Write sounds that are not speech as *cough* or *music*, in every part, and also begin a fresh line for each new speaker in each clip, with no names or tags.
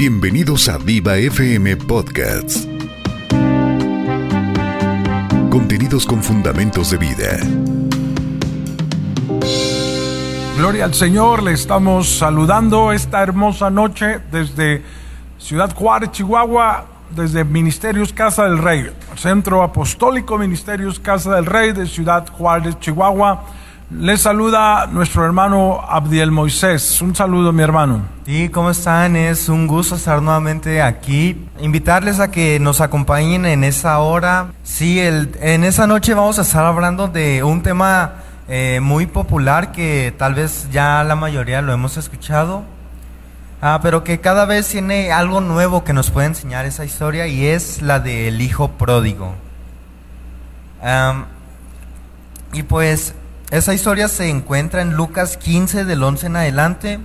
Bienvenidos a Viva FM Podcasts. Contenidos con fundamentos de vida.
Gloria al Señor, le estamos saludando esta hermosa noche desde Ciudad Juárez, Chihuahua, desde Ministerios Casa del Rey, Centro Apostólico Ministerios Casa del Rey de Ciudad Juárez, Chihuahua. Le saluda nuestro hermano Abdiel Moisés. Un saludo, mi hermano.
¿Y cómo están? Es un gusto estar nuevamente aquí. Invitarles a que nos acompañen en esa hora. Sí, el, en esa noche vamos a estar hablando de un tema eh, muy popular que tal vez ya la mayoría lo hemos escuchado. Ah, pero que cada vez tiene algo nuevo que nos puede enseñar esa historia y es la del hijo pródigo. y pues esa historia se encuentra en Lucas 15 del 11 en adelante.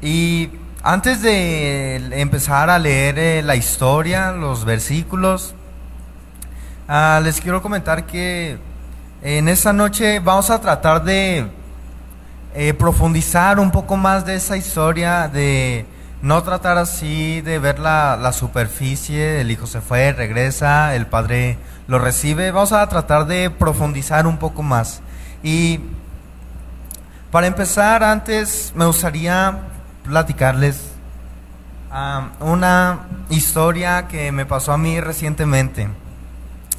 Y antes de empezar a leer eh, la historia, los versículos, ah, les quiero comentar que en esta noche vamos a tratar de eh, profundizar un poco más de esa historia, de no tratar así de ver la, la superficie, el hijo se fue, regresa, el padre lo recibe. Vamos a tratar de profundizar un poco más. Y para empezar, antes me gustaría platicarles una historia que me pasó a mí recientemente.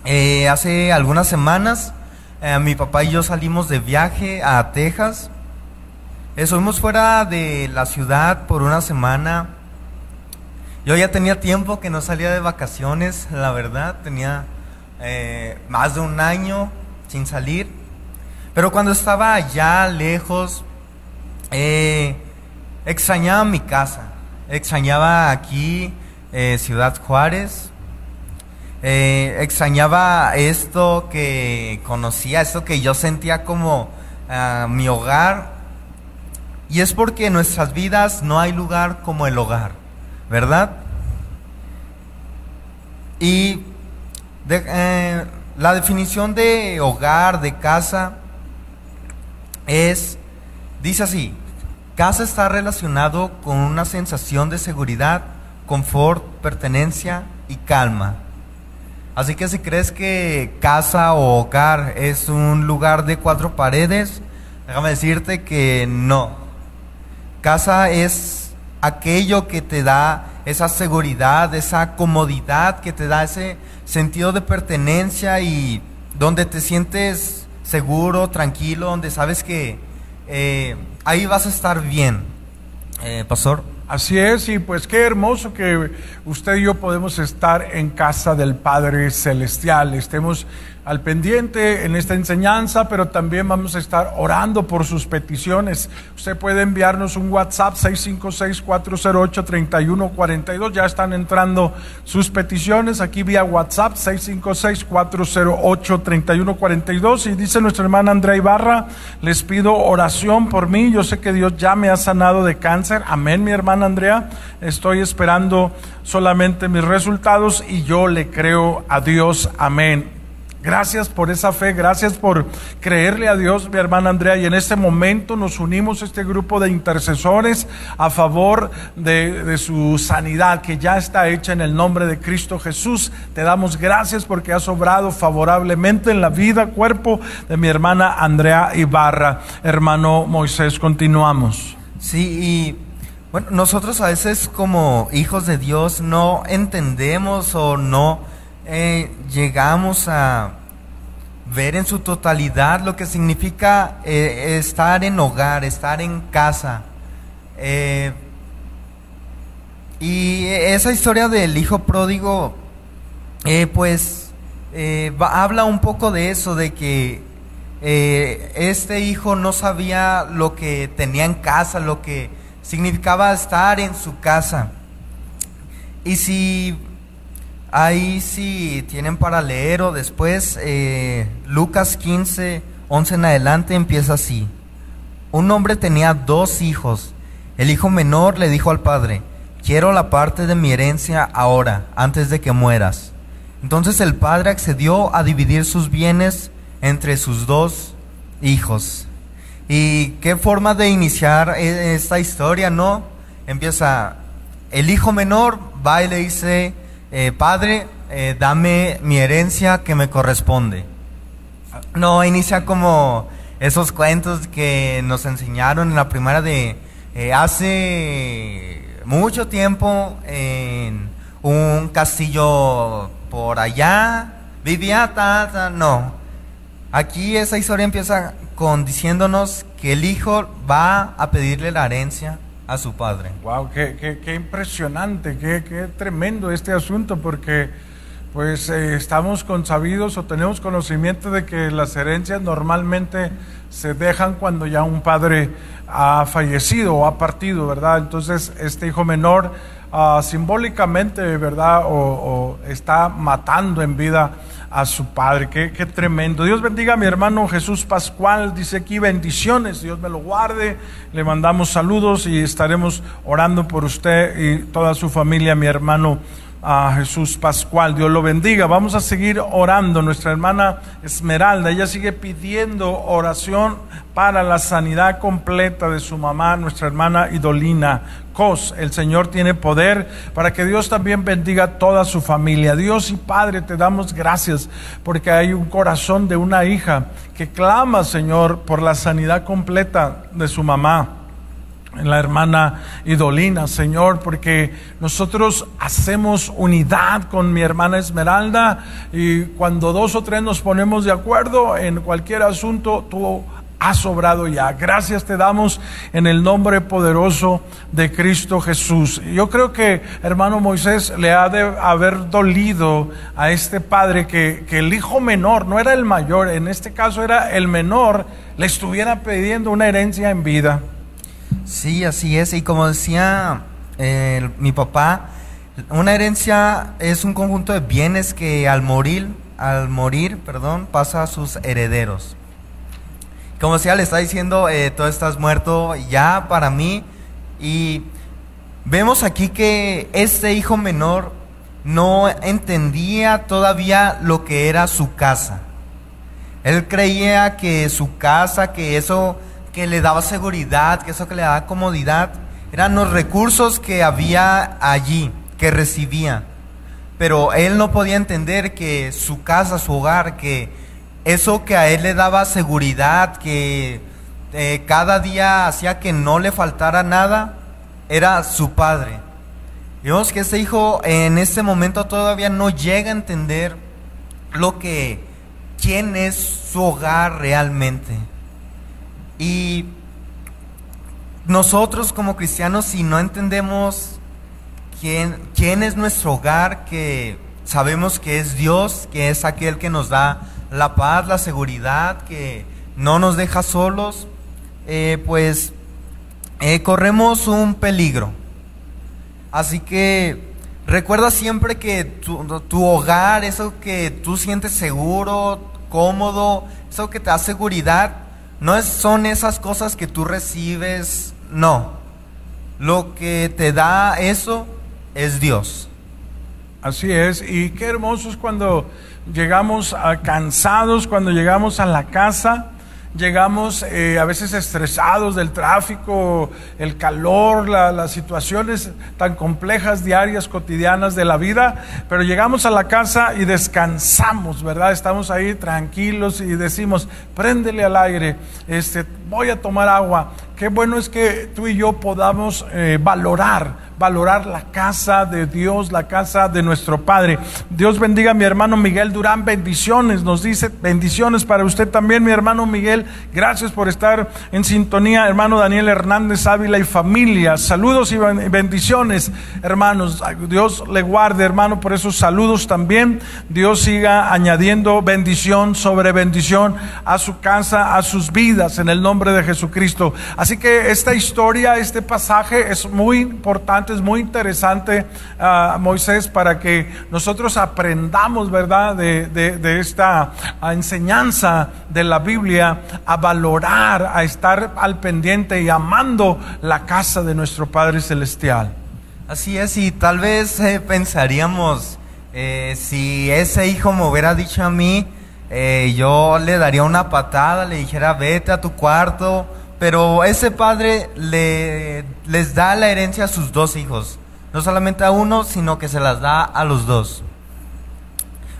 Eh, hace algunas semanas, eh, mi papá y yo salimos de viaje a Texas. Estuvimos fuera de la ciudad por una semana. Yo ya tenía tiempo que no salía de vacaciones, la verdad, tenía eh, más de un año sin salir. Pero cuando estaba allá lejos, eh, extrañaba mi casa, extrañaba aquí eh, Ciudad Juárez, extrañaba esto que conocía, esto que yo sentía como ah, mi hogar. Y es porque en nuestras vidas no hay lugar como el hogar, ¿verdad? Y eh, la definición de hogar, de casa, es, dice así, casa está relacionado con una sensación de seguridad, confort, pertenencia y calma. Así que si crees que casa o hogar es un lugar de cuatro paredes, déjame decirte que no. Casa es aquello que te da esa seguridad, esa comodidad, que te da ese sentido de pertenencia y donde te sientes seguro, tranquilo, donde sabes que eh, ahí vas a estar bien. Eh, pastor.
Así es, y pues qué hermoso que usted y yo podemos estar en casa del Padre Celestial, estemos al pendiente en esta enseñanza, pero también vamos a estar orando por sus peticiones. Usted puede enviarnos un WhatsApp 656-408-3142. Ya están entrando sus peticiones aquí vía WhatsApp 656-408-3142. Y dice nuestra hermana Andrea Ibarra, les pido oración por mí. Yo sé que Dios ya me ha sanado de cáncer. Amén, mi hermana Andrea. Estoy esperando solamente mis resultados y yo le creo a Dios. Amén. Gracias por esa fe, gracias por creerle a Dios, mi hermana Andrea. Y en este momento nos unimos a este grupo de intercesores a favor de, su sanidad que ya está hecha en el nombre de Cristo Jesús. Te damos gracias porque has obrado favorablemente en la vida, cuerpo de mi hermana Andrea Ibarra. Hermano Moisés, continuamos.
Sí, y bueno, nosotros a veces como hijos de Dios no entendemos o no eh, llegamos a ver en su totalidad lo que significa eh, estar en hogar, estar en casa. Eh, y esa historia del hijo pródigo, pues habla un poco de eso, de que este hijo no sabía lo que tenía en casa, lo que significaba estar en su casa. Y si Ahí si tienen para leer o después, eh, Lucas 15, 11 en adelante empieza así. Un hombre tenía dos hijos. El hijo menor le dijo al padre, quiero la parte de mi herencia ahora, antes de que mueras. Entonces el padre accedió a dividir sus bienes entre sus dos hijos. ¿Y qué forma de iniciar e-, esta historia, no? Empieza, el hijo menor va y le dice, eh, padre, eh, dame mi herencia que me corresponde. No, inicia como esos cuentos que nos enseñaron en la primera de eh, hace mucho tiempo en un castillo por allá, vivía, ta, no. Aquí esa historia empieza con diciéndonos que el hijo va a pedirle la herencia a su padre.
Wow, qué, qué, impresionante, qué, qué, tremendo este asunto, porque pues eh, estamos consabidos o tenemos conocimiento de que las herencias normalmente se dejan cuando ya un padre ha fallecido o ha partido, ¿verdad? Entonces este hijo menor ah, simbólicamente, ¿verdad? O, está matando en vida a su Padre. Qué, qué, tremendo. Dios bendiga a mi hermano Jesús Pascual. Dice aquí bendiciones. Dios me lo guarde. Le mandamos saludos y estaremos orando por usted y toda su familia, mi hermano a Jesús Pascual. Dios lo bendiga. Vamos a seguir orando. Nuestra hermana Esmeralda, ella sigue pidiendo oración para la sanidad completa de su mamá, nuestra hermana Idolina Cos. El Señor tiene poder para que Dios también bendiga a toda su familia. Dios y Padre, te damos gracias porque hay un corazón de una hija que clama, Señor, por la sanidad completa de su mamá la hermana Idolina, Señor, porque nosotros hacemos unidad con mi hermana Esmeralda y cuando dos o tres nos ponemos de acuerdo en cualquier asunto, tú has sobrado ya. Gracias te damos en el nombre poderoso de Cristo Jesús. Yo creo que, hermano Moisés, le ha de haber dolido a este padre que, que el hijo menor, no era el mayor, en este caso era el menor, le estuviera pidiendo una herencia en vida.
Sí, así es. Y como decía eh, mi papá, una herencia es un conjunto de bienes que al morir, al morir, perdón, pasa a sus herederos. Como decía, le está diciendo, eh, tú estás muerto ya para mí. Y vemos aquí que este hijo menor no entendía todavía lo que era su casa. Él creía que su casa, que eso que le daba seguridad, que eso que le daba comodidad, eran los recursos que había allí, que recibía. Pero él no podía entender que su casa, su hogar, que eso que a él le daba seguridad, que eh, cada día hacía que no le faltara nada, era su padre. Vemos que ese hijo en este momento todavía no llega a entender lo que, quién es su hogar realmente. Y nosotros como cristianos, si no entendemos quién, quién es nuestro hogar, que sabemos que es Dios, que es aquel que nos da la paz, la seguridad, que no nos deja solos, eh, pues eh, corremos un peligro. Así que recuerda siempre que tu, tu, hogar, eso que tú sientes seguro, cómodo, eso que te da seguridad, no son esas cosas que tú recibes, no. Lo que te da eso es Dios.
Así es, y qué hermoso es cuando llegamos cansados, cuando llegamos a la casa llegamos eh, a veces estresados del tráfico, el calor, las situaciones tan complejas, diarias, cotidianas de la vida, pero llegamos a la casa y descansamos, ¿verdad? Estamos ahí tranquilos y decimos, préndele al aire, este, voy a tomar agua. Qué bueno es que tú y yo podamos eh, valorar valorar la casa de Dios, la casa de nuestro Padre. Dios bendiga a mi hermano Miguel Durán, bendiciones, nos dice bendiciones para usted también, mi hermano Miguel. Gracias por estar en sintonía, hermano Daniel Hernández Ávila y familia. Saludos y bendiciones, hermanos. Dios le guarde, hermano, por esos saludos también. Dios siga añadiendo bendición sobre bendición a su casa, a sus vidas, en el nombre de Jesucristo. Así que esta historia, este pasaje es muy importante es muy interesante, uh, Moisés, para que nosotros aprendamos, ¿verdad?, de, esta enseñanza de la Biblia, a valorar, a estar al pendiente y amando la casa de nuestro Padre Celestial.
Así es, y tal vez eh, pensaríamos, eh, si ese hijo me hubiera dicho a mí, eh, yo le daría una patada, le dijera, vete a tu cuarto, pero ese padre le, les da la herencia a sus dos hijos, No solamente a uno, sino que se las da a los dos.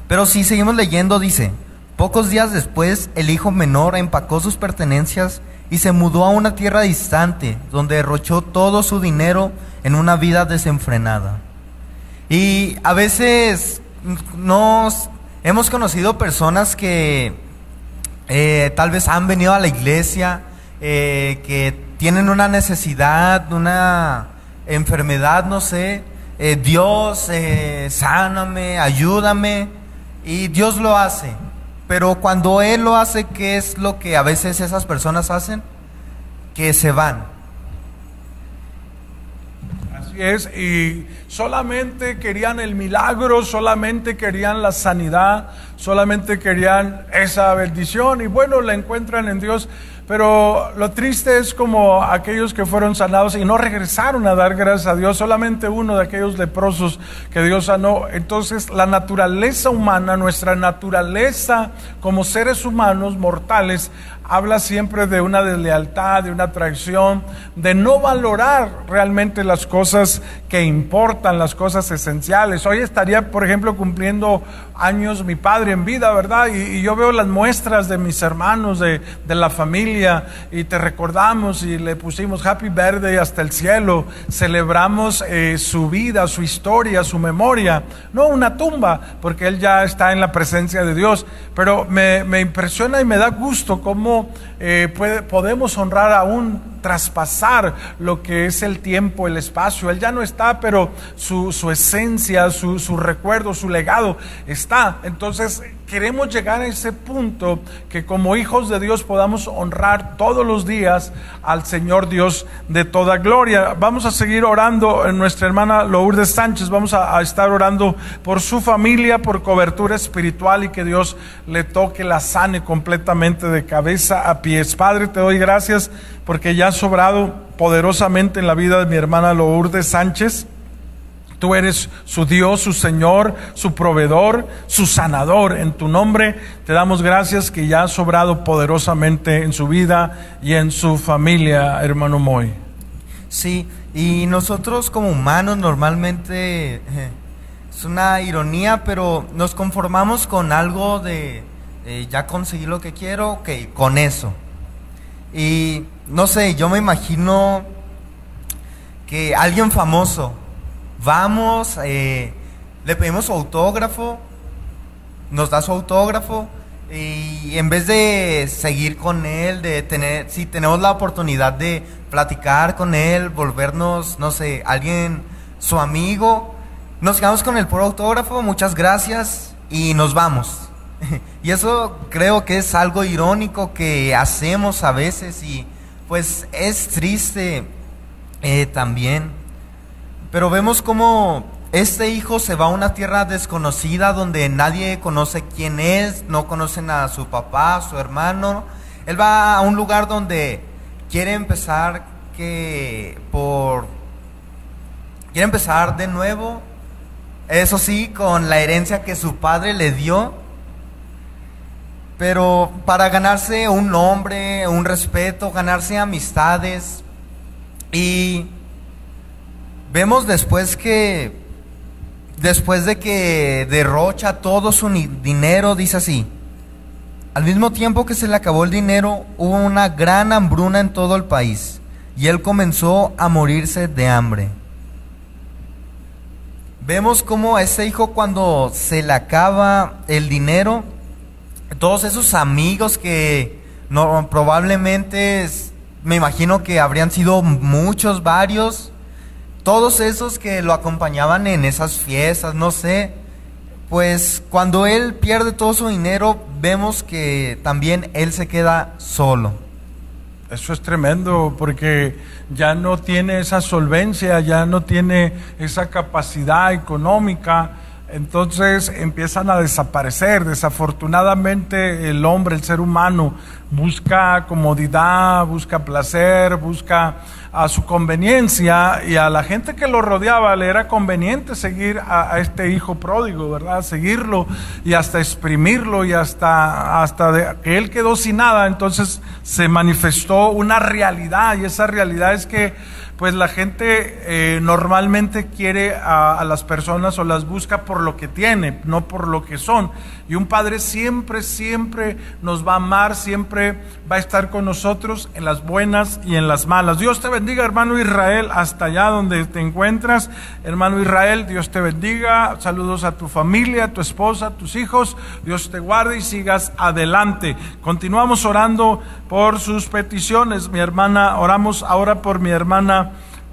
Pero si seguimos leyendo, dice, pocos días después el hijo menor empacó sus pertenencias y se mudó a una tierra distante, donde derrochó todo su dinero en una vida desenfrenada. Y a veces nos hemos conocido personas que eh, tal vez han venido a la iglesia, eh, que tienen una necesidad, una enfermedad, no sé. Eh, Dios, sáname, ayúdame. Y Dios lo hace. Pero cuando Él lo hace, ¿qué es lo que a veces esas personas hacen? Que se van.
Y solamente querían el milagro, solamente querían la sanidad, solamente querían esa bendición y bueno, la encuentran en Dios. Pero lo triste es como aquellos que fueron sanados y no regresaron a dar gracias a Dios, solamente uno de aquellos leprosos que Dios sanó. Entonces la naturaleza humana, nuestra naturaleza como seres humanos mortales, habla siempre de una deslealtad, de una traición, de no valorar realmente las cosas que importan, las cosas esenciales. Hoy estaría, por ejemplo, cumpliendo años mi padre en vida, ¿verdad? Y, yo veo las muestras de mis hermanos, de, la familia, y te recordamos y le pusimos Happy Birthday hasta el cielo, celebramos eh, su vida, su historia, su memoria, no una tumba, porque él ya está en la presencia de Dios, pero me, me impresiona y me da gusto cómo cómo eh, podemos honrar aún traspasar lo que es el tiempo, el espacio. Él ya no está, pero su, esencia, su, su recuerdo, su legado está. Entonces queremos llegar a ese punto que como hijos de Dios podamos honrar todos los días al Señor Dios de toda gloria. Vamos a seguir orando en nuestra hermana Lourdes Sánchez. Vamos a, estar orando por su familia, por cobertura espiritual y que Dios le toque, la sane completamente de cabeza a Padre, te doy gracias porque ya has sobrado poderosamente en la vida de mi hermana Lourdes Sánchez. Tú eres su Dios, su Señor, su proveedor, su sanador. En tu nombre te damos gracias que ya ha sobrado poderosamente en su vida y en su familia, hermano Moy.
Sí, y nosotros como humanos normalmente eh, es una ironía, pero nos conformamos con algo de eh, ya conseguí lo que quiero, ok, con eso. Y no sé, yo me imagino que alguien famoso Vamos, eh, le pedimos su autógrafo, nos da su autógrafo y en vez de seguir con él, de tener, si tenemos la oportunidad de platicar con él, volvernos, no sé, alguien, su amigo, nos quedamos con el puro autógrafo, muchas gracias y nos vamos. *laughs* Y eso creo que es algo irónico que hacemos a veces y pues es triste eh, también. Pero vemos cómo este hijo se va a una tierra desconocida donde nadie conoce quién es, no conocen a su papá, su hermano. Él va a un lugar donde quiere empezar que por quiere empezar de nuevo. Eso sí, con la herencia que su padre le dio. Pero para ganarse un nombre, un respeto, ganarse amistades y Vemos después que, después de que derrocha todo su dinero, dice así, al mismo tiempo que se le acabó el dinero, hubo una gran hambruna en todo el país y él comenzó a morirse de hambre. Vemos como a ese hijo cuando se le acaba el dinero, todos esos amigos que no, probablemente, me imagino que habrían sido muchos, varios, todos esos que lo acompañaban en esas fiestas, no sé, pues cuando él pierde todo su dinero, vemos que también él se queda solo.
Eso es tremendo porque ya no tiene esa solvencia, ya no tiene esa capacidad económica, entonces empiezan a desaparecer. Desafortunadamente el hombre, el ser humano, busca comodidad, busca placer, busca a su conveniencia y a la gente que lo rodeaba le era conveniente seguir a, este hijo pródigo, ¿verdad? Seguirlo y hasta exprimirlo y hasta, hasta que él quedó sin nada. Entonces se manifestó una realidad y esa realidad es que pues la gente eh, normalmente quiere a, a, las personas o las busca por lo que tiene, no por lo que son. Y un padre siempre, siempre nos va a amar, siempre va a estar con nosotros en las buenas y en las malas. Dios te bendiga, hermano Israel, hasta allá donde te encuentras. Hermano Israel, Dios te bendiga. Saludos a tu familia, a tu esposa, a tus hijos. Dios te guarde y sigas adelante. Continuamos orando por sus peticiones. Mi hermana, oramos ahora por mi hermana.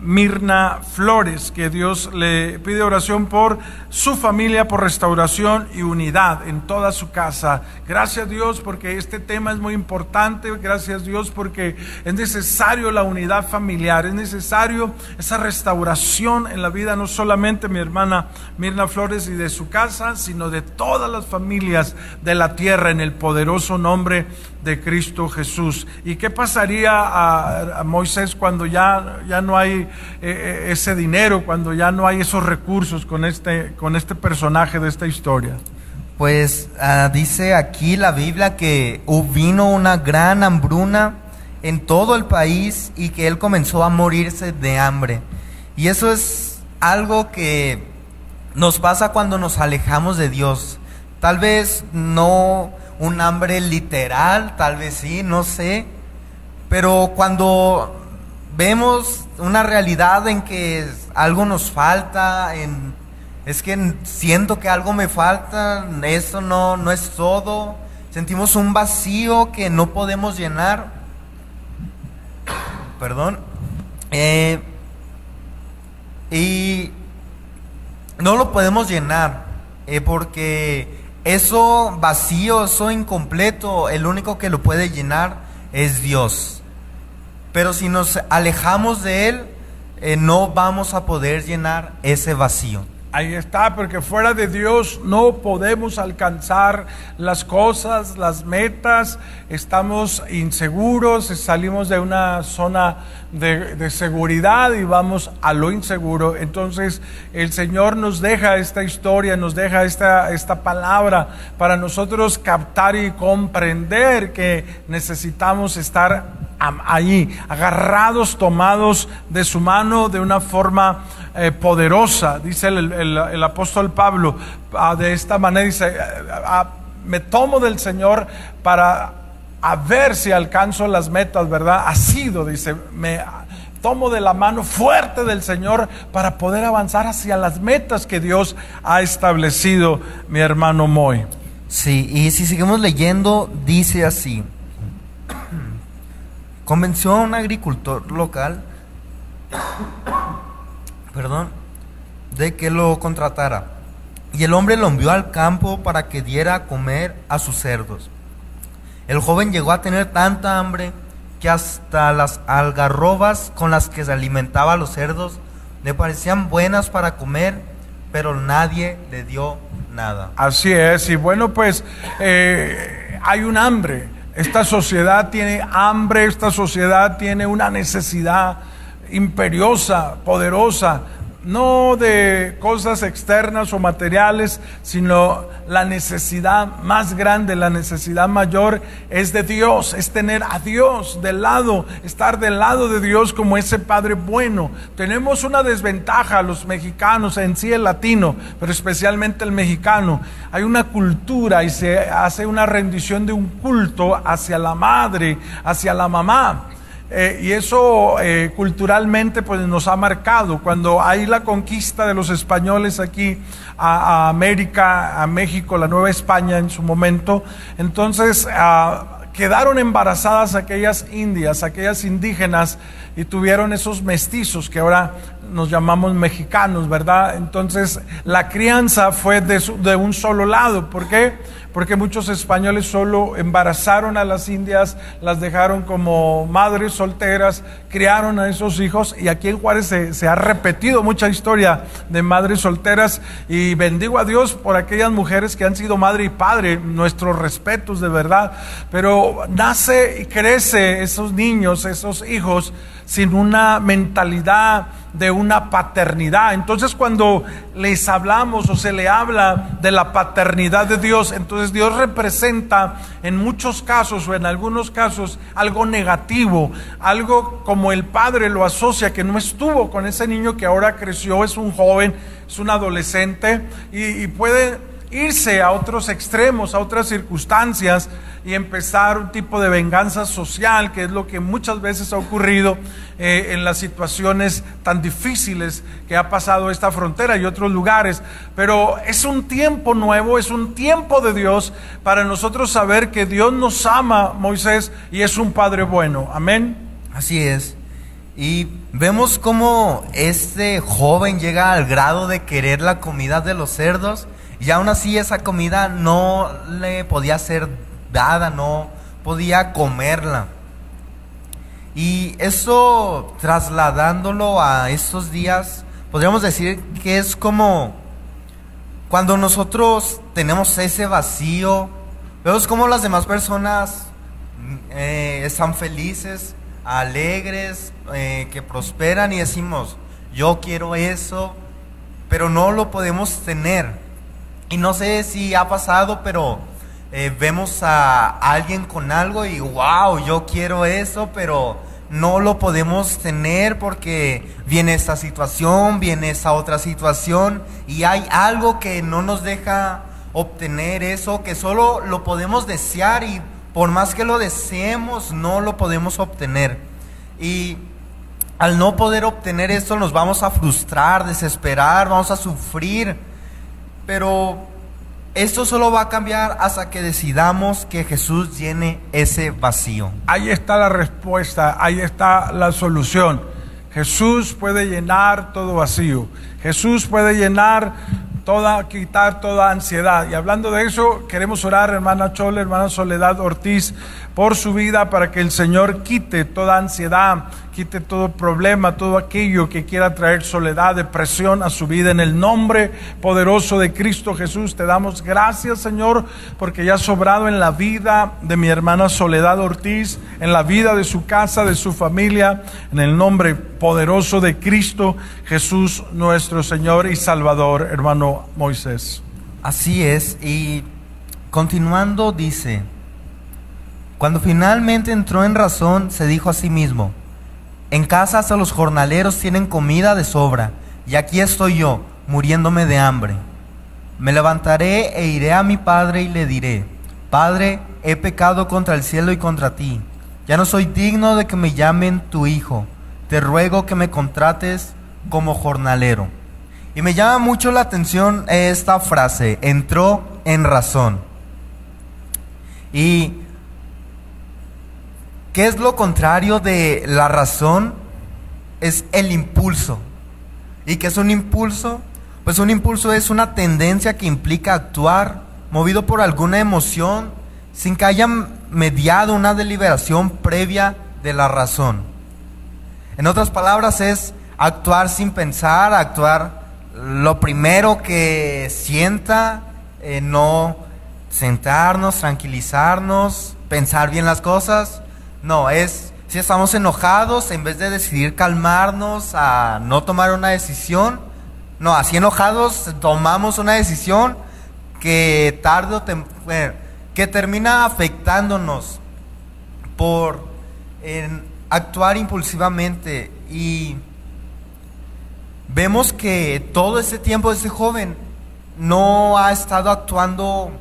Mirna Flores, que Dios le pide oración por su familia, por restauración y unidad en toda su casa. Gracias Dios porque este tema es muy importante, gracias Dios porque es necesario la unidad familiar, es necesario esa restauración en la vida, no solamente mi hermana Mirna Flores y de su casa, sino de todas las familias de la tierra en el poderoso nombre de Cristo Jesús. ¿Y qué pasaría a, Moisés cuando ya, ya no hay eh, eh, ese dinero, cuando ya no hay esos recursos con este, con este personaje de esta historia?
Pues uh, dice aquí la Biblia que vino una gran hambruna en todo el país y que él comenzó a morirse de hambre. Y eso es algo que nos pasa cuando nos alejamos de Dios. Tal vez no un hambre literal, tal vez sí, no sé. Pero cuando vemos una realidad en que algo nos falta, en, es que siento que algo me falta, eso no, no es todo. Sentimos un vacío que no podemos llenar. Perdón. Eh, y no lo podemos llenar eh, porque eso vacío, eso incompleto, el único que lo puede llenar es Dios. Pero si nos alejamos de Él, eh, no vamos a poder llenar ese vacío.
Ahí está, porque fuera de Dios no podemos alcanzar las cosas, las metas, estamos inseguros, salimos de una zona de, seguridad y vamos a lo inseguro. Entonces el Señor nos deja esta historia, nos deja esta, esta palabra para nosotros captar y comprender que necesitamos estar ahí, agarrados, tomados de su mano de una forma eh, poderosa, dice el, el, apóstol Pablo, ah, de esta manera dice, ah, me tomo del Señor para a ver si alcanzo las metas, ¿verdad? Ha sido, dice, me tomo de la mano fuerte del Señor para poder avanzar hacia las metas que Dios ha establecido, mi hermano Moy.
Sí, y si seguimos leyendo, dice así. Convenció a un agricultor local, perdón, de que lo contratara. Y el hombre lo envió al campo para que diera a comer a sus cerdos. El joven llegó a tener tanta hambre que hasta las algarrobas con las que se alimentaba a los cerdos le parecían buenas para comer, pero nadie le dio nada.
Así es, y bueno, pues eh, hay un hambre. Esta sociedad tiene hambre, esta sociedad tiene una necesidad imperiosa, poderosa, no de cosas externas o materiales, sino la necesidad más grande, la necesidad mayor es de Dios, es tener a Dios del lado, estar del lado de Dios como ese Padre bueno. Tenemos una desventaja los mexicanos, en sí el latino, pero especialmente el mexicano. Hay una cultura y se hace una rendición de un culto hacia la madre, hacia la mamá. Eh, y eso eh, culturalmente pues nos ha marcado. Cuando hay la conquista de los españoles aquí a, América, a México, la Nueva España en su momento, entonces ah, quedaron embarazadas aquellas indias, aquellas indígenas y tuvieron esos mestizos que ahora nos llamamos mexicanos, ¿verdad? Entonces la crianza fue de, un solo lado. ¿Por qué? porque muchos españoles solo embarazaron a las indias, las dejaron como madres solteras, criaron a esos hijos y aquí en Juárez se, ha repetido mucha historia de madres solteras y bendigo a Dios por aquellas mujeres que han sido madre y padre, nuestros respetos de verdad, pero nace y crece esos niños, esos hijos sin una mentalidad de una paternidad. Entonces cuando les hablamos o se le habla de la paternidad de Dios, entonces Dios representa en muchos casos o en algunos casos algo negativo, algo como el padre lo asocia, que no estuvo con ese niño que ahora creció, es un joven, es un adolescente y, puede irse a otros extremos, a otras circunstancias y empezar un tipo de venganza social, que es lo que muchas veces ha ocurrido eh, en las situaciones tan difíciles que ha pasado esta frontera y otros lugares. Pero es un tiempo nuevo, es un tiempo de Dios para nosotros saber que Dios nos ama, Moisés, y es un Padre bueno. Amén.
Así es. Y vemos cómo este joven llega al grado de querer la comida de los cerdos y aún así esa comida no le podía ser dada, no podía comerla. Y eso trasladándolo a estos días, podríamos decir que es como cuando nosotros tenemos ese vacío, vemos como las demás personas eh, están felices, alegres, eh, que prosperan y decimos, yo quiero eso, pero no lo podemos tener. Y no sé si ha pasado, pero eh, vemos a alguien con algo y wow, yo quiero eso, pero no lo podemos tener porque viene esta situación, viene esa otra situación y hay algo que no nos deja obtener eso, que solo lo podemos desear y por más que lo deseemos, no lo podemos obtener. Y al no poder obtener eso nos vamos a frustrar, desesperar, vamos a sufrir pero esto solo va a cambiar hasta que decidamos que Jesús llene ese vacío.
Ahí está la respuesta, ahí está la solución. Jesús puede llenar todo vacío. Jesús puede llenar toda, quitar toda ansiedad. Y hablando de eso, queremos orar, hermana Chole, hermana Soledad Ortiz, por su vida para que el Señor quite toda ansiedad, quite todo problema, todo aquello que quiera traer soledad, depresión a su vida. En el nombre poderoso de Cristo Jesús te damos gracias, Señor, porque ya ha sobrado en la vida de mi hermana Soledad Ortiz, en la vida de su casa, de su familia, en el nombre poderoso de Cristo Jesús, nuestro Señor y Salvador, hermano Moisés.
Así es, y continuando dice, cuando finalmente entró en razón, se dijo a sí mismo, en casa hasta los jornaleros tienen comida de sobra, y aquí estoy yo, muriéndome de hambre. Me levantaré e iré a mi padre y le diré, Padre, he pecado contra el cielo y contra ti, ya no soy digno de que me llamen tu hijo, te ruego que me contrates como jornalero. Y me llama mucho la atención esta frase, entró en razón. Y ¿Qué es lo contrario de la razón? Es el impulso. ¿Y qué es un impulso? Pues un impulso es una tendencia que implica actuar movido por alguna emoción sin que haya mediado una deliberación previa de la razón. En otras palabras es actuar sin pensar, actuar lo primero que sienta, eh, no sentarnos, tranquilizarnos, pensar bien las cosas, no, es si estamos enojados, en vez de decidir calmarnos a no tomar una decisión, no, así enojados tomamos una decisión que tarde o temprano, que termina afectándonos por actuar impulsivamente. Y vemos que todo ese tiempo ese joven no ha estado actuando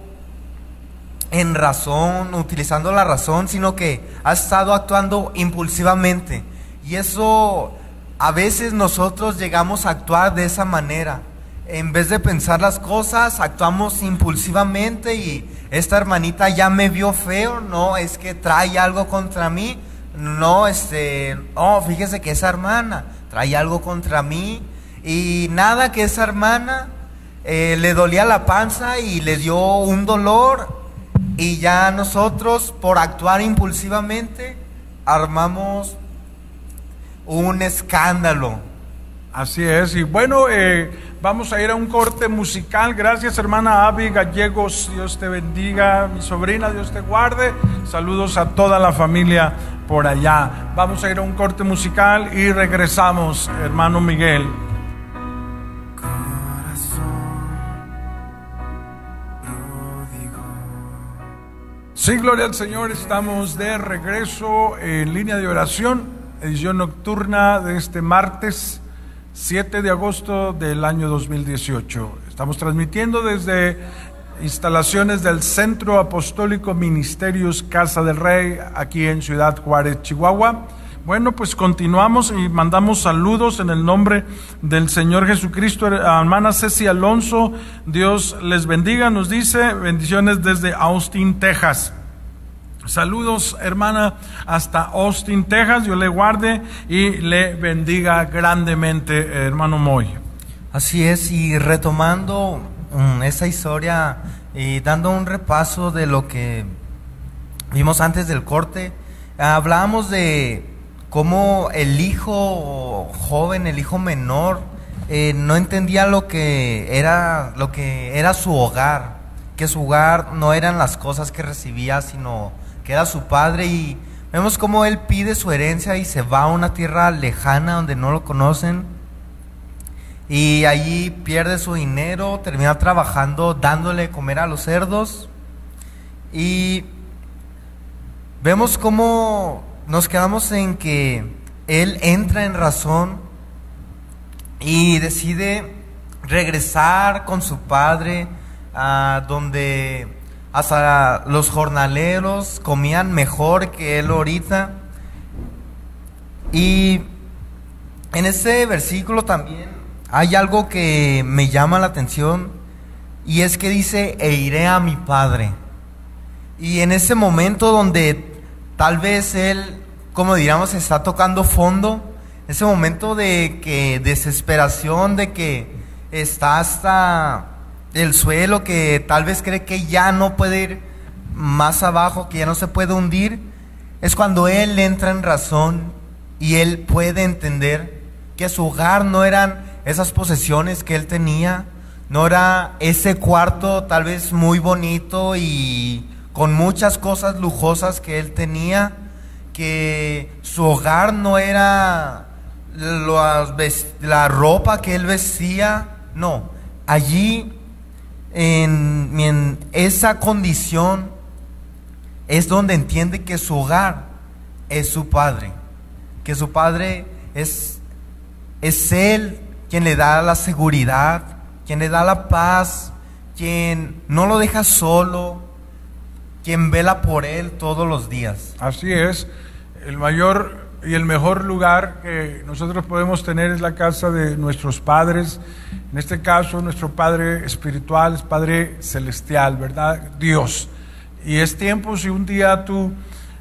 en razón, utilizando la razón, sino que ha estado actuando impulsivamente. Y eso a veces nosotros llegamos a actuar de esa manera. En vez de pensar las cosas, actuamos impulsivamente y esta hermanita ya me vio feo, no, es que trae algo contra mí. No, este, oh, fíjese que esa hermana trae algo contra mí y nada que esa hermana eh, le dolía la panza y le dio un dolor y ya nosotros, por actuar impulsivamente, armamos un escándalo.
Así es, y bueno, eh, vamos a ir a un corte musical. Gracias, hermana Avi Gallegos. Dios te bendiga. Mi sobrina, Dios te guarde. Saludos a toda la familia por allá. Vamos a ir a un corte musical y regresamos, hermano Miguel. Sí, gloria al Señor, estamos de regreso en línea de oración, edición nocturna de este martes 7 de agosto del año 2018. Estamos transmitiendo desde instalaciones del Centro Apostólico Ministerios Casa del Rey, aquí en Ciudad Juárez, Chihuahua. Bueno, pues continuamos y mandamos saludos en el nombre del Señor Jesucristo. Hermana Ceci Alonso, Dios les bendiga, nos dice bendiciones desde Austin, Texas. Saludos, hermana, hasta Austin, Texas. Dios le guarde y le bendiga grandemente, hermano Moy.
Así es, y retomando Mm, esa historia y dando un repaso de lo que vimos antes del corte, hablábamos de cómo el hijo joven, el hijo menor, eh, no entendía lo que era lo que era su hogar, que su hogar no eran las cosas que recibía, sino que era su padre. Y vemos cómo él pide su herencia y se va a una tierra lejana donde no lo conocen. Y allí pierde su dinero, termina trabajando dándole comer a los cerdos. Y vemos cómo nos quedamos en que él entra en razón y decide regresar con su padre a donde hasta los jornaleros comían mejor que él ahorita. Y en ese versículo también hay algo que me llama la atención y es que dice, e iré a mi padre. Y en ese momento donde tal vez él, como diríamos, está tocando fondo, ese momento de que desesperación, de que está hasta el suelo, que tal vez cree que ya no puede ir más abajo, que ya no se puede hundir, es cuando él entra en razón y él puede entender que su hogar no eran esas posesiones que él tenía, no era ese cuarto tal vez muy bonito y con muchas cosas lujosas que él tenía, que su hogar no era la ropa que él vestía, no, allí en, en esa condición es donde entiende que su hogar es su padre, que su padre es, es él quien le da la seguridad, quien le da la paz, quien no lo deja solo, quien vela por él todos los días.
Así es, el mayor y el mejor lugar que nosotros podemos tener es la casa de nuestros padres, en este caso nuestro Padre espiritual es Padre celestial, ¿verdad? Dios. Y es tiempo si un día tú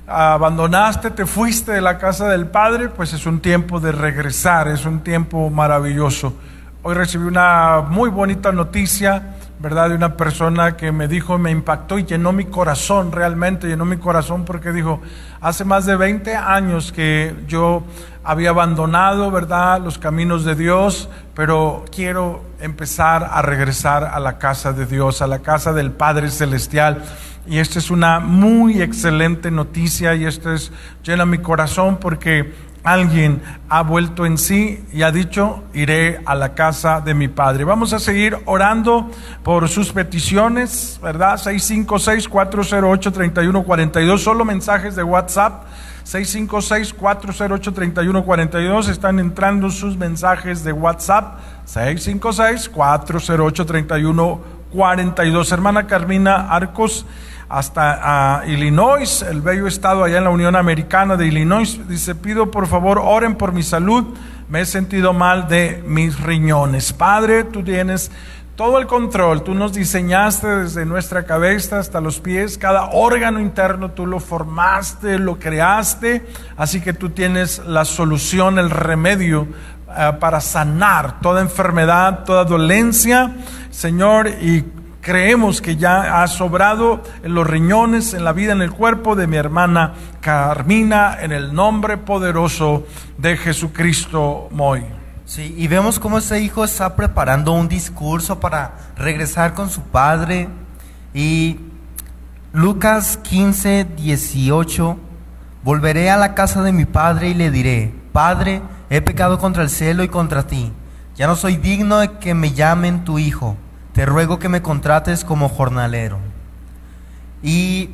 abandonaste, te fuiste de la casa del Padre, pues es un tiempo de regresar, es un tiempo maravilloso. Hoy recibí una muy bonita noticia, ¿verdad? De una persona que me dijo, me impactó y llenó mi corazón, realmente llenó mi corazón porque dijo, hace más de 20 años que yo había abandonado, ¿verdad? Los caminos de Dios, pero quiero empezar a regresar a la casa de Dios, a la casa del Padre Celestial. Y esta es una muy excelente noticia y esto es llena mi corazón porque alguien ha vuelto en sí y ha dicho, iré a la casa de mi padre. Vamos a seguir orando por sus peticiones, ¿verdad? 656-408-3142, solo mensajes de WhatsApp. 656-408-3142, están entrando sus mensajes de WhatsApp. 656-408-3142. Hermana Carmina Arcos hasta Illinois, el bello estado allá en la Unión Americana de Illinois. Dice, pido por favor, oren por mi salud. Me he sentido mal de mis riñones. Padre, tú tienes todo el control. Tú nos diseñaste desde nuestra cabeza hasta los pies. Cada órgano interno tú lo formaste, lo creaste. Así que tú tienes la solución, el remedio eh, para sanar toda enfermedad, toda dolencia, Señor, y creemos que ya ha sobrado en los riñones, en la vida, en el cuerpo de mi hermana Carmina, en el nombre poderoso de Jesucristo Moy.
Sí, y vemos cómo ese hijo está preparando un discurso para regresar con su padre. Y Lucas 15, 18 Volveré a la casa de mi padre y le diré, Padre, he pecado contra el cielo y contra ti. Ya no soy digno de que me llamen tu hijo. Te ruego que me contrates como jornalero. Y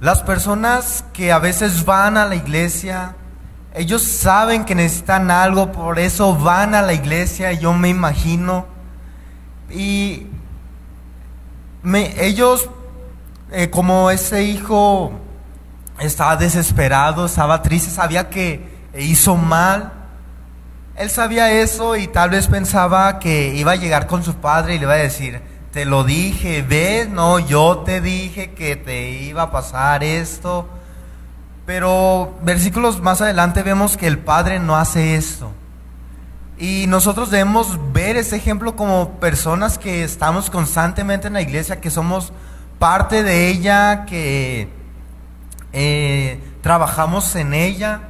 las personas que a veces van a la iglesia, ellos saben que necesitan algo, por eso van a la iglesia, yo me imagino. Y ellos, eh, como ese hijo estaba desesperado, estaba triste, sabía que hizo mal. Él sabía eso y tal vez pensaba que iba a llegar con su padre y le iba a decir, te lo dije, ves, no, yo te dije que te iba a pasar esto. Pero versículos más adelante vemos que el padre no hace esto. Y nosotros debemos ver ese ejemplo como personas que estamos constantemente en la iglesia, que somos parte de ella, que eh, trabajamos en ella,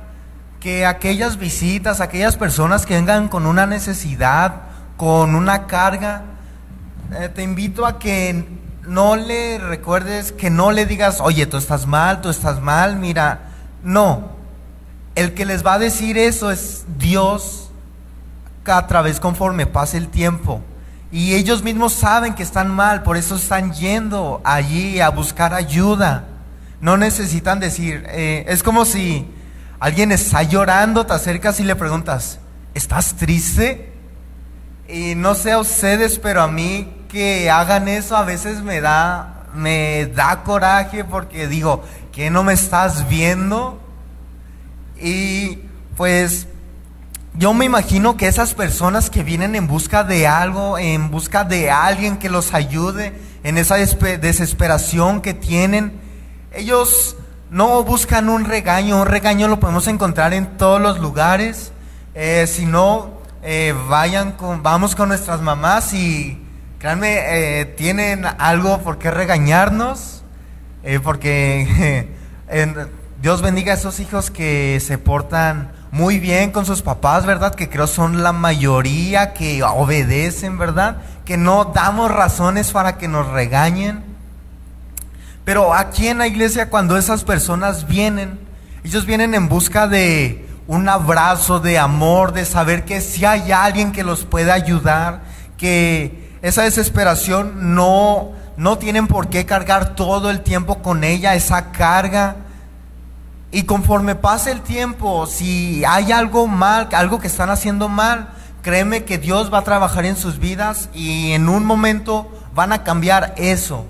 que aquellas visitas, aquellas personas que vengan con una necesidad, con una carga, eh, te invito a que no le recuerdes, que no le digas, oye, tú estás mal, tú estás mal, mira, no, el que les va a decir eso es Dios a través conforme pase el tiempo. Y ellos mismos saben que están mal, por eso están yendo allí a buscar ayuda. No necesitan decir, eh, es como si alguien está llorando, te acercas y le preguntas, ¿estás triste? Y no sé a ustedes, pero a mí que hagan eso a veces me da, me da coraje porque digo, que no me estás viendo? Y pues yo me imagino que esas personas que vienen en busca de algo, en busca de alguien que los ayude, en esa desesperación que tienen, ellos no buscan un regaño, un regaño lo podemos encontrar en todos los lugares, eh, si no, eh, vayan con, vamos con nuestras mamás y créanme, eh, tienen algo por qué regañarnos, porque *laughs* Dios bendiga a esos hijos que se portan muy bien con sus papás, ¿verdad? Que creo son la mayoría que obedecen, ¿verdad? Que no damos razones para que nos regañen. Pero aquí en la iglesia cuando esas personas vienen, ellos vienen en busca de un abrazo, de amor, de saber que si hay alguien que los pueda ayudar, que esa desesperación no, no tienen por qué cargar todo el tiempo con ella, esa carga y conforme pase el tiempo, si hay algo mal, algo que están haciendo mal, créeme que Dios va a trabajar en sus vidas y en un momento van a cambiar eso.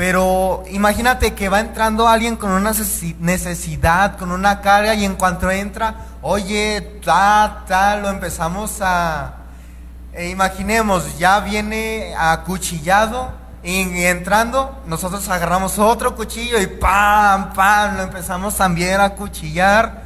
Pero imagínate que va entrando alguien con una necesidad, con una carga y en cuanto entra, oye, tal, tal, lo empezamos a... Eh, imaginemos, ya viene acuchillado y entrando, nosotros agarramos otro cuchillo y pam, pam, lo empezamos también a cuchillar.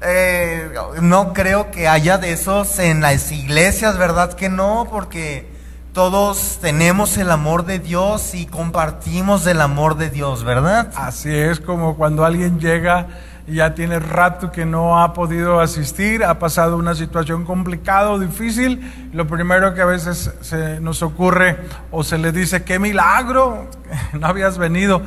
Eh, no creo que haya de esos en las iglesias, ¿verdad que no? Porque todos tenemos el amor de Dios y compartimos el amor de Dios, ¿verdad?
Así es como cuando alguien llega ya tiene rato que no ha podido asistir, ha pasado una situación complicada o difícil. Lo primero que a veces se nos ocurre o se le dice, qué milagro, *laughs* no habías venido.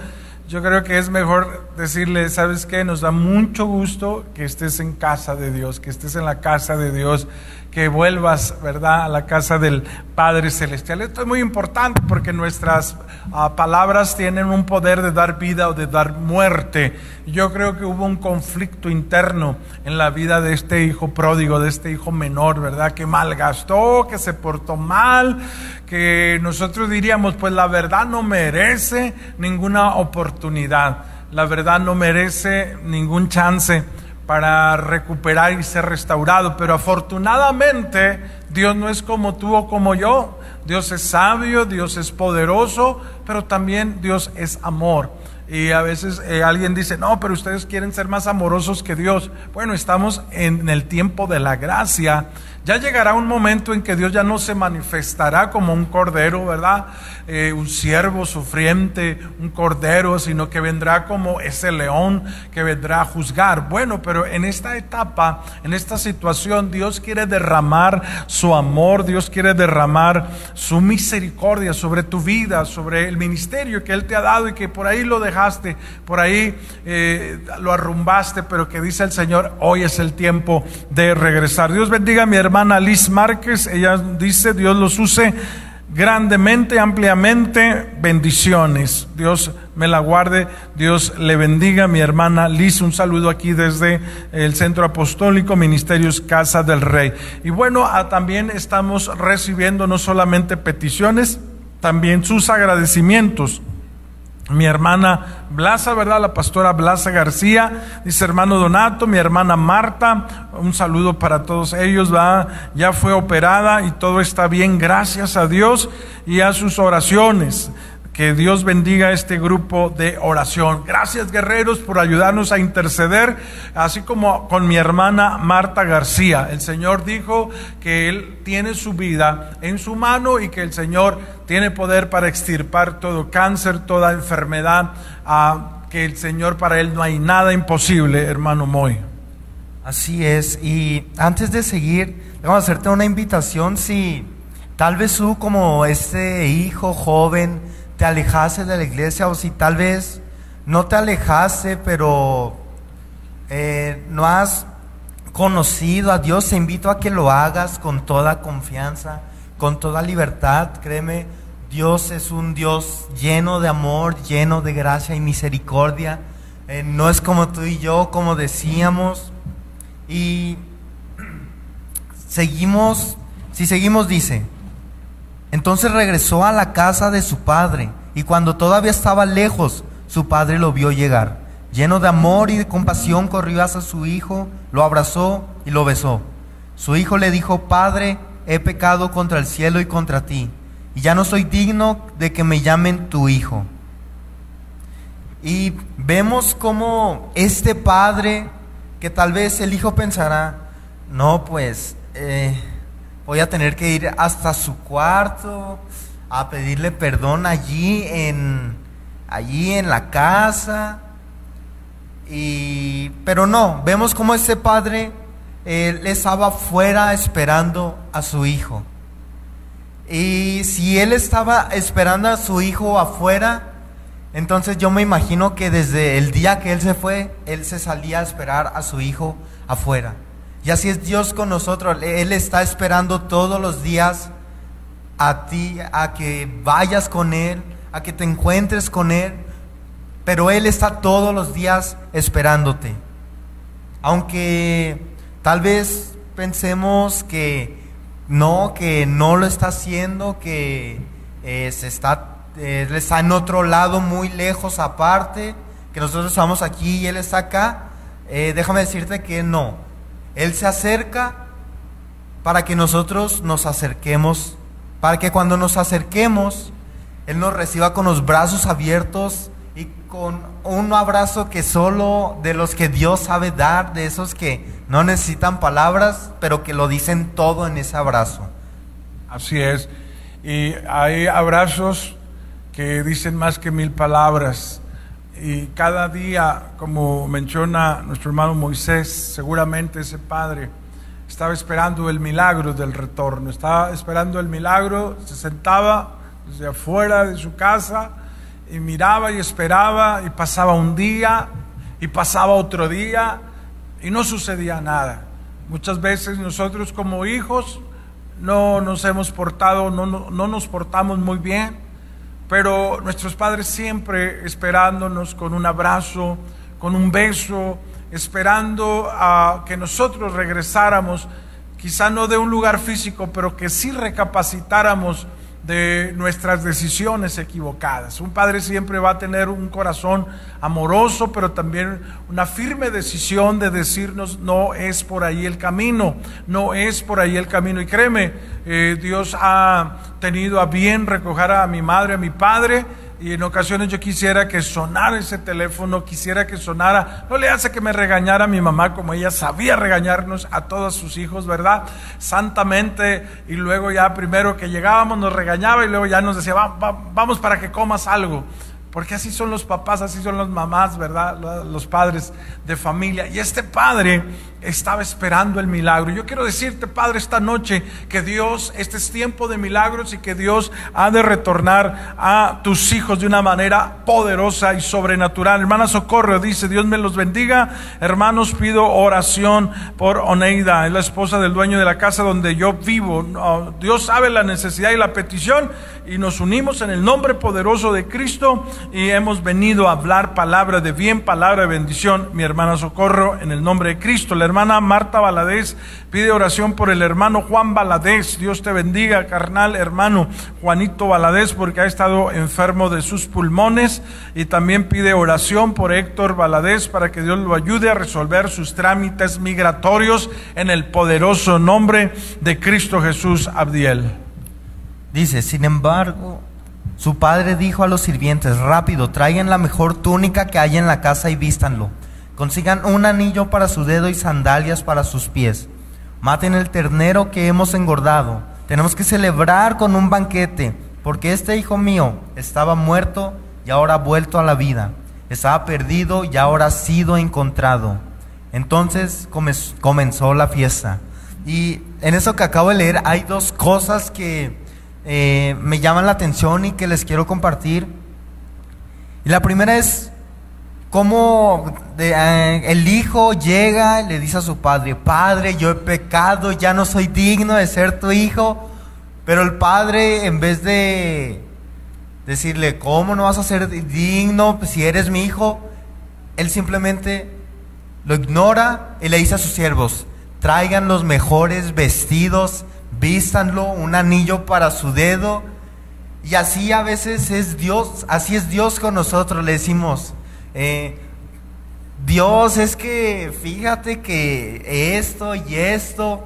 Yo creo que es mejor decirle, ¿sabes qué? Nos da mucho gusto que estés en casa de Dios, que estés en la casa de Dios, que vuelvas, ¿verdad?, a la casa del Padre Celestial. Esto es muy importante porque nuestras ah, palabras tienen un poder de dar vida o de dar muerte. Yo creo que hubo un conflicto interno en la vida de este hijo pródigo, de este hijo menor, ¿verdad?, que malgastó, que se portó mal, que nosotros diríamos, pues la verdad no merece ninguna oportunidad, la verdad no merece ningún chance para recuperar y ser restaurado. Pero afortunadamente Dios no es como tú o como yo. Dios es sabio, Dios es poderoso, pero también Dios es amor. Y a veces eh, alguien dice, no, pero ustedes quieren ser más amorosos que Dios. Bueno, estamos en el tiempo de la gracia ya llegará un momento en que Dios ya no se manifestará como un cordero, ¿verdad? Eh, un siervo sufriente, un cordero, sino que vendrá como ese león que vendrá a juzgar. Bueno, pero en esta etapa, en esta situación, Dios quiere derramar su amor, Dios quiere derramar su misericordia sobre tu vida, sobre el ministerio que Él te ha dado y que por ahí lo dejaste, por ahí eh, lo arrumbaste, pero que dice el Señor, hoy es el tiempo de regresar. Dios bendiga a mi hermana Liz Márquez, ella dice, Dios los use grandemente, ampliamente, bendiciones. Dios me la guarde, Dios le bendiga. Mi hermana Liz, un saludo aquí desde el Centro Apostólico Ministerios Casa del Rey. Y bueno, ah, también estamos recibiendo no solamente peticiones, también sus agradecimientos mi hermana Blasa, ¿verdad? La pastora Blasa García, dice hermano Donato, mi hermana Marta, un saludo para todos ellos, va, ya fue operada y todo está bien, gracias a Dios y a sus oraciones. Que Dios bendiga este grupo de oración. Gracias guerreros por ayudarnos a interceder, así como con mi hermana Marta García. El Señor dijo que Él tiene su vida en su mano y que el Señor tiene poder para extirpar todo cáncer, toda enfermedad, que el Señor para Él no hay nada imposible, hermano Moy.
Así es, y antes de seguir, vamos a hacerte una invitación si tal vez tú como este hijo joven, te alejaste de la iglesia o si tal vez no te alejaste, pero eh, no has conocido a Dios, te invito a que lo hagas con toda confianza, con toda libertad. Créeme, Dios es un Dios lleno de amor, lleno de gracia y misericordia. Eh, no es como tú y yo, como decíamos. Y *clears throat* seguimos, si seguimos dice, entonces regresó a la casa de su padre y cuando todavía estaba lejos, su padre lo vio llegar. Lleno de amor y de compasión, corrió hacia su hijo, lo abrazó y lo besó. Su hijo le dijo, Padre, he pecado contra el cielo y contra ti, y ya no soy digno de que me llamen tu hijo. Y vemos como este padre, que tal vez el hijo pensará, no, pues, eh, voy a tener que ir hasta su cuarto a pedirle perdón allí en allí en la casa. Y pero no vemos como ese padre él estaba fuera esperando a su hijo. Y si él estaba esperando a su hijo afuera entonces yo me imagino que desde el día que él se fue él se salía a esperar a su hijo afuera y así es Dios con nosotros. Él está esperando todos los días a ti, a que vayas con Él, a que te encuentres con Él. Pero Él está todos los días esperándote. Aunque tal vez pensemos que no, que no lo está haciendo, que eh, se está, eh, en otro lado muy lejos aparte, que nosotros estamos aquí y Él está acá. Eh, déjame decirte que no. Él se acerca para que nosotros nos acerquemos, para que cuando nos acerquemos, Él nos reciba con los brazos abiertos y con un abrazo que solo de los que Dios sabe dar, de esos que no necesitan palabras, pero que lo dicen todo en ese abrazo.
Así es. Y hay abrazos que dicen más que mil palabras. Y cada día, como menciona nuestro hermano Moisés, seguramente ese padre estaba esperando el milagro del retorno, estaba esperando el milagro, se sentaba desde afuera de su casa y miraba y esperaba y pasaba un día y pasaba otro día y no sucedía nada. Muchas veces nosotros como hijos no nos hemos portado, no, no, no nos portamos muy bien pero nuestros padres siempre esperándonos con un abrazo, con un beso, esperando a que nosotros regresáramos, quizá no de un lugar físico, pero que sí recapacitáramos de nuestras decisiones equivocadas. Un padre siempre va a tener un corazón amoroso, pero también una firme decisión de decirnos, no es por ahí el camino, no es por ahí el camino. Y créeme, eh, Dios ha tenido a bien recoger a mi madre, a mi padre, y en ocasiones yo quisiera que sonara ese teléfono, quisiera que sonara, no le hace que me regañara mi mamá como ella sabía regañarnos a todos sus hijos, ¿verdad? Santamente, y luego ya primero que llegábamos nos regañaba y luego ya nos decía, vamos para que comas algo. porque así son los papás, así son las mamás, ¿verdad? Los padres de familia. Y este padre estaba esperando el milagro. Yo quiero decirte, Padre, esta noche que Dios, este es tiempo de milagros y que Dios ha de retornar a tus hijos de una manera poderosa y sobrenatural. Hermana Socorro dice, Dios me los bendiga. Hermanos, pido oración por Oneida, es la esposa del dueño de la casa donde yo vivo. Dios sabe la necesidad y la petición y nos unimos en el nombre poderoso de Cristo y hemos venido a hablar palabra de bien, palabra de bendición. Mi hermana Socorro, en el nombre de Cristo. La hermana Marta Valadez pide oración por el hermano Juan Valadez. Dios te bendiga, carnal hermano Juanito Valadez, porque ha estado enfermo de sus pulmones. Y también pide oración por Héctor Valadez para que Dios lo ayude a resolver sus trámites migratorios en el poderoso nombre de Cristo Jesús Abdiel.
Dice, sin embargo, su padre dijo a los sirvientes, rápido, traigan la mejor túnica que hay en la casa y vístanlo. Consigan un anillo para su dedo y sandalias para sus pies. Maten el ternero que hemos engordado. Tenemos que celebrar con un banquete, porque este hijo mío estaba muerto y ahora ha vuelto a la vida. Estaba perdido y ahora ha sido encontrado. Entonces comenzó la fiesta. Y en eso que acabo de leer hay dos cosas que eh, me llaman la atención y que les quiero compartir. Y la primera es cómo eh, el hijo llega y le dice a su padre, Padre, yo he pecado, ya no soy digno de ser tu hijo. Pero el padre, en vez de decirle, ¿cómo no vas a ser digno si eres mi hijo? Él simplemente lo ignora y le dice a sus siervos, traigan los mejores vestidos, vístanlo, un anillo para su dedo. Y así a veces es Dios, así es Dios con nosotros, le decimos, eh, Dios es que fíjate que esto y esto,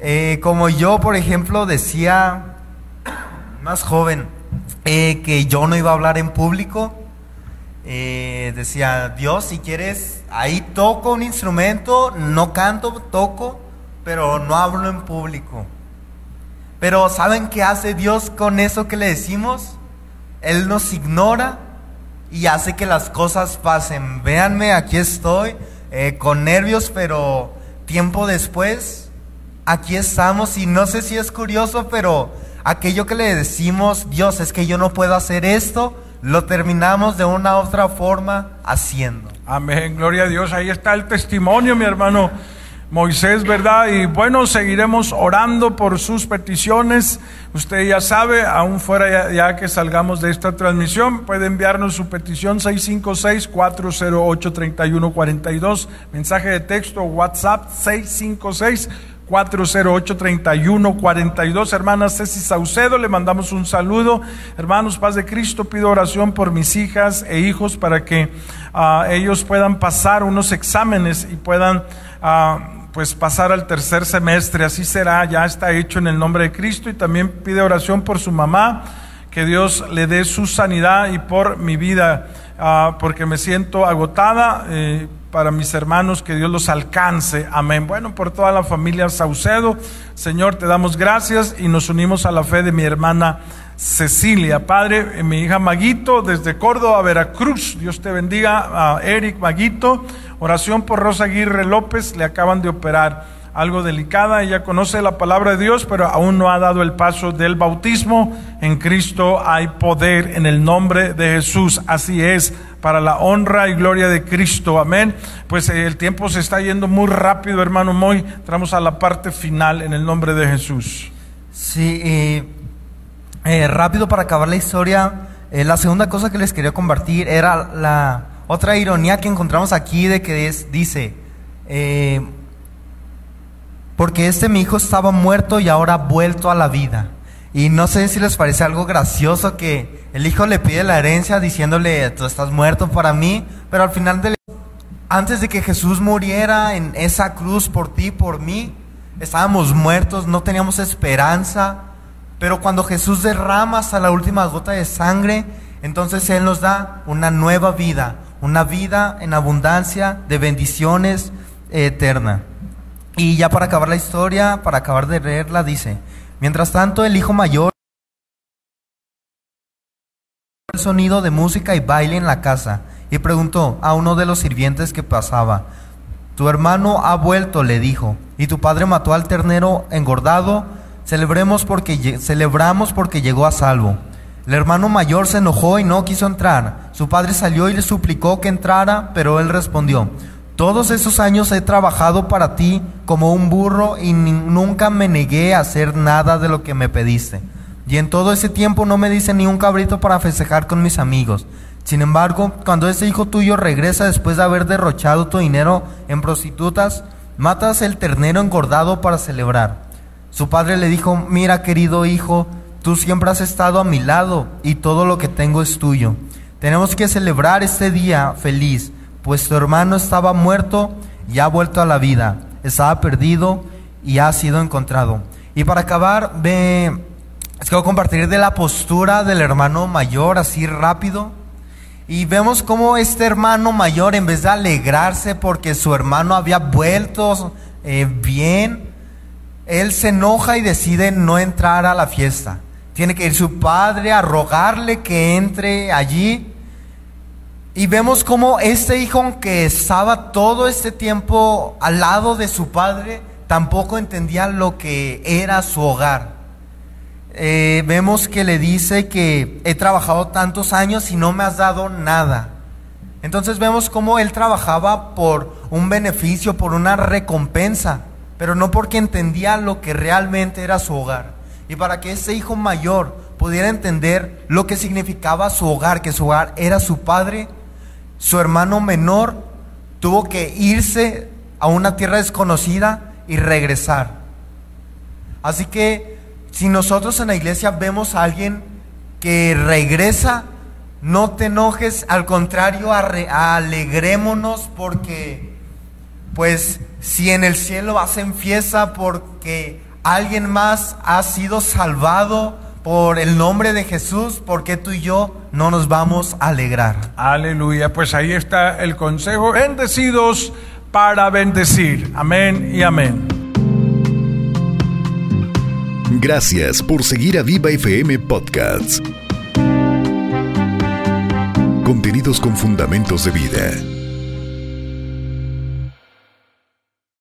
eh, como yo por ejemplo decía más joven, eh, que yo no iba a hablar en público, decía, Dios, si quieres, ahí toco un instrumento, no canto, toco, pero no hablo en público. Pero ¿saben qué hace Dios con eso que le decimos? Él nos ignora y hace que las cosas pasen. Véanme, aquí estoy, eh, con nervios, pero tiempo después, aquí estamos y no sé si es curioso, pero aquello que le decimos, Dios, es que yo no puedo hacer esto, lo terminamos de una u otra forma haciendo.
Amén, gloria a Dios. Ahí está el testimonio, mi hermano. Moisés, ¿verdad? Y bueno, seguiremos orando por sus peticiones. Usted ya sabe, aún fuera ya, que salgamos de esta transmisión, puede enviarnos su petición 656-408-3142, mensaje de texto, WhatsApp 656. 408-3142. Hermana Ceci Saucedo, le mandamos un saludo. Hermanos, paz de Cristo, pido oración por mis hijas e hijos para que ah, ellos puedan pasar unos exámenes y puedan uh, pues pasar al tercer semestre, así será, ya está hecho en el nombre de Cristo y también pide oración por su mamá, que Dios le dé su sanidad y por mi vida, ah, porque me siento agotada. Eh, para mis hermanos, que Dios los alcance. Amén. Bueno, por toda la familia Saucedo, Señor, te damos gracias y nos unimos a la fe de mi hermana Cecilia. Padre, mi hija Maguito, desde Córdoba, Veracruz. Dios te bendiga Eric Maguito. Oración por Rosa Aguirre López, le acaban de operar algo delicada, ella conoce la palabra de Dios, pero aún no ha dado el paso del bautismo. En Cristo hay poder en el nombre de Jesús, así es, para la honra y gloria de Cristo, amén. Pues eh, el tiempo se está yendo muy rápido, hermano Moy, entramos a la parte final en el nombre de Jesús.
Sí, eh, rápido para acabar la historia, eh, la segunda cosa que les quería compartir era la otra ironía que encontramos aquí de que es, dice, eh, porque este mi hijo estaba muerto y ahora ha vuelto a la vida. Y no sé si les parece algo gracioso que el hijo le pide la herencia diciéndole, tú estás muerto para mí, pero al final, de, antes de que Jesús muriera en esa cruz por ti, por mí, estábamos muertos, no teníamos esperanza, pero cuando Jesús derrama hasta la última gota de sangre, entonces Él nos da una nueva vida, una vida en abundancia de bendiciones eterna. Y ya para acabar la historia, para acabar de leerla, dice, mientras tanto el hijo mayor sonido de música y baile en la casa y preguntó a uno de los sirvientes que pasaba, Tu hermano ha vuelto, le dijo, y tu padre mató al ternero engordado, celebremos porque, celebramos porque llegó a salvo. El hermano mayor se enojó y no quiso entrar. Su padre salió y le suplicó que entrara, pero él respondió, todos esos años he trabajado para ti como un burro y nunca me negué a hacer nada de lo que me pediste. Y en todo ese tiempo no me dice ni un cabrito para festejar con mis amigos. Sin embargo, cuando ese hijo tuyo regresa después de haber derrochado tu dinero en prostitutas, matas el ternero engordado para celebrar. Su padre le dijo, mira querido hijo, tú siempre has estado a mi lado y todo lo que tengo es tuyo. Tenemos que celebrar este día feliz pues tu hermano estaba muerto y ha vuelto a la vida, estaba perdido y ha sido encontrado. Y para acabar, ve, es que voy a compartir de la postura del hermano mayor, así rápido. Y vemos cómo este hermano mayor, en vez de alegrarse porque su hermano había vuelto eh, bien, él se enoja y decide no entrar a la fiesta. Tiene que ir su padre a rogarle que entre allí y vemos cómo este hijo, que estaba todo este tiempo al lado de su padre, tampoco entendía lo que era su hogar. Eh, vemos que le dice que he trabajado tantos años y no me has dado nada. Entonces vemos cómo él trabajaba por un beneficio, por una recompensa, pero no porque entendía lo que realmente era su hogar. Y para que ese hijo mayor pudiera entender lo que significaba su hogar, que su hogar era su padre, su hermano menor tuvo que irse a una tierra desconocida y regresar. Así que si nosotros en la iglesia vemos a alguien que regresa, no te enojes, al contrario, alegrémonos porque, pues, si en el cielo hacen fiesta porque alguien más ha sido salvado, por el nombre de Jesús, porque tú y yo no nos vamos a alegrar?
Aleluya, pues ahí está el consejo. Bendecidos para bendecir. Amén y amén.
Gracias por seguir a Viva FM Podcasts. Contenidos con fundamentos de vida.